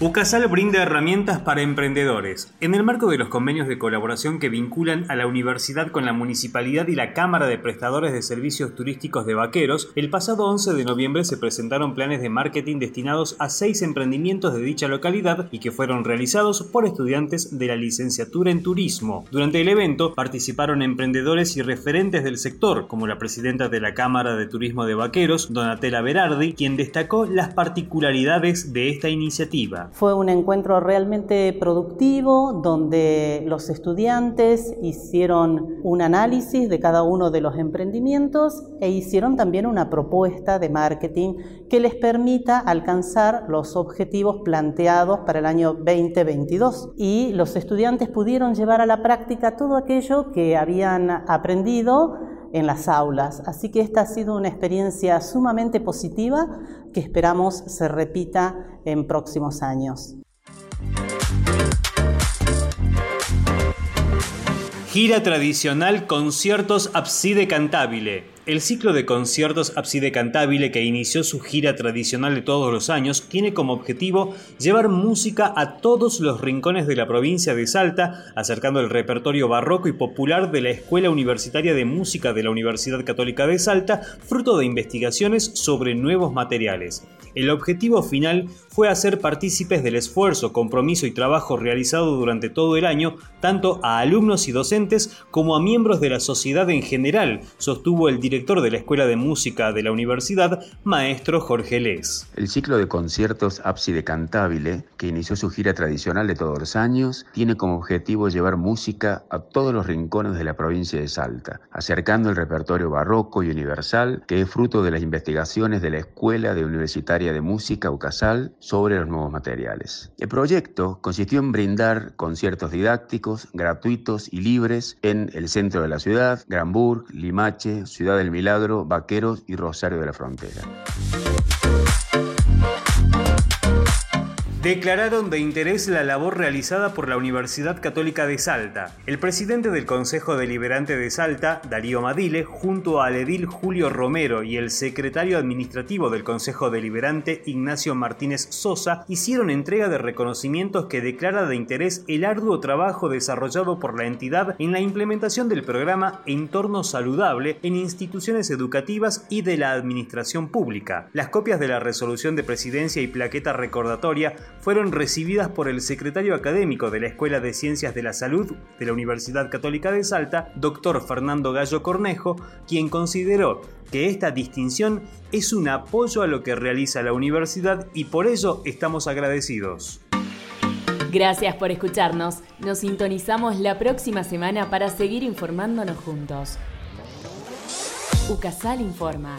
UCASAL brinda herramientas para emprendedores. En el marco de los convenios de colaboración que vinculan a la universidad con la municipalidad y la Cámara de Prestadores de Servicios Turísticos de Vaqueros, el pasado 11 de noviembre se presentaron planes de marketing destinados a seis emprendimientos de dicha localidad y que fueron realizados por estudiantes de la licenciatura en turismo. Durante el evento participaron emprendedores y referentes del sector, como la presidenta de la Cámara de Turismo de Vaqueros, Donatella Berardi, quien destacó las particularidades de esta iniciativa. Fue un encuentro realmente productivo donde los estudiantes hicieron un análisis de cada uno de los emprendimientos e hicieron también una propuesta de marketing que les permita alcanzar los objetivos planteados para el año 2022. Y los estudiantes pudieron llevar a la práctica todo aquello que habían aprendido en las aulas. Así que esta ha sido una experiencia sumamente positiva que esperamos se repita en próximos años. Gira tradicional Conciertos Abside Cantabile. El ciclo de conciertos Abside Cantabile, que inició su gira tradicional de todos los años, tiene como objetivo llevar música a todos los rincones de la provincia de Salta, acercando el repertorio barroco y popular de la Escuela Universitaria de Música de la Universidad Católica de Salta, fruto de investigaciones sobre nuevos materiales. El objetivo final fue hacer partícipes del esfuerzo, compromiso y trabajo realizado durante todo el año, tanto a alumnos y docentes como a miembros de la sociedad en general, sostuvo el director de la Escuela de Música de la Universidad, maestro Jorge Les. El ciclo de conciertos Ábside Cantabile, que inició su gira tradicional de todos los años, tiene como objetivo llevar música a todos los rincones de la provincia de Salta, acercando el repertorio barroco y universal que es fruto de las investigaciones de la Escuela de Universitaria de música UCASAL sobre los nuevos materiales. El proyecto consistió en brindar conciertos didácticos, gratuitos y libres en el centro de la ciudad, Granburg, Limache, Ciudad del Milagro, Vaqueros y Rosario de la Frontera. Declararon de interés la labor realizada por la Universidad Católica de Salta. El presidente del Consejo Deliberante de Salta, Darío Madile, junto al edil Julio Romero y el secretario administrativo del Consejo Deliberante, Ignacio Martínez Sosa, hicieron entrega de reconocimientos que declara de interés el arduo trabajo desarrollado por la entidad en la implementación del programa Entorno Saludable en instituciones educativas y de la administración pública. Las copias de la resolución de presidencia y plaqueta recordatoria fueron recibidas por el secretario académico de la Escuela de Ciencias de la Salud de la Universidad Católica de Salta, doctor Fernando Gallo Cornejo, quien consideró que esta distinción es un apoyo a lo que realiza la universidad y por ello estamos agradecidos. Gracias por escucharnos. Nos sintonizamos la próxima semana para seguir informándonos juntos. UCASAL informa.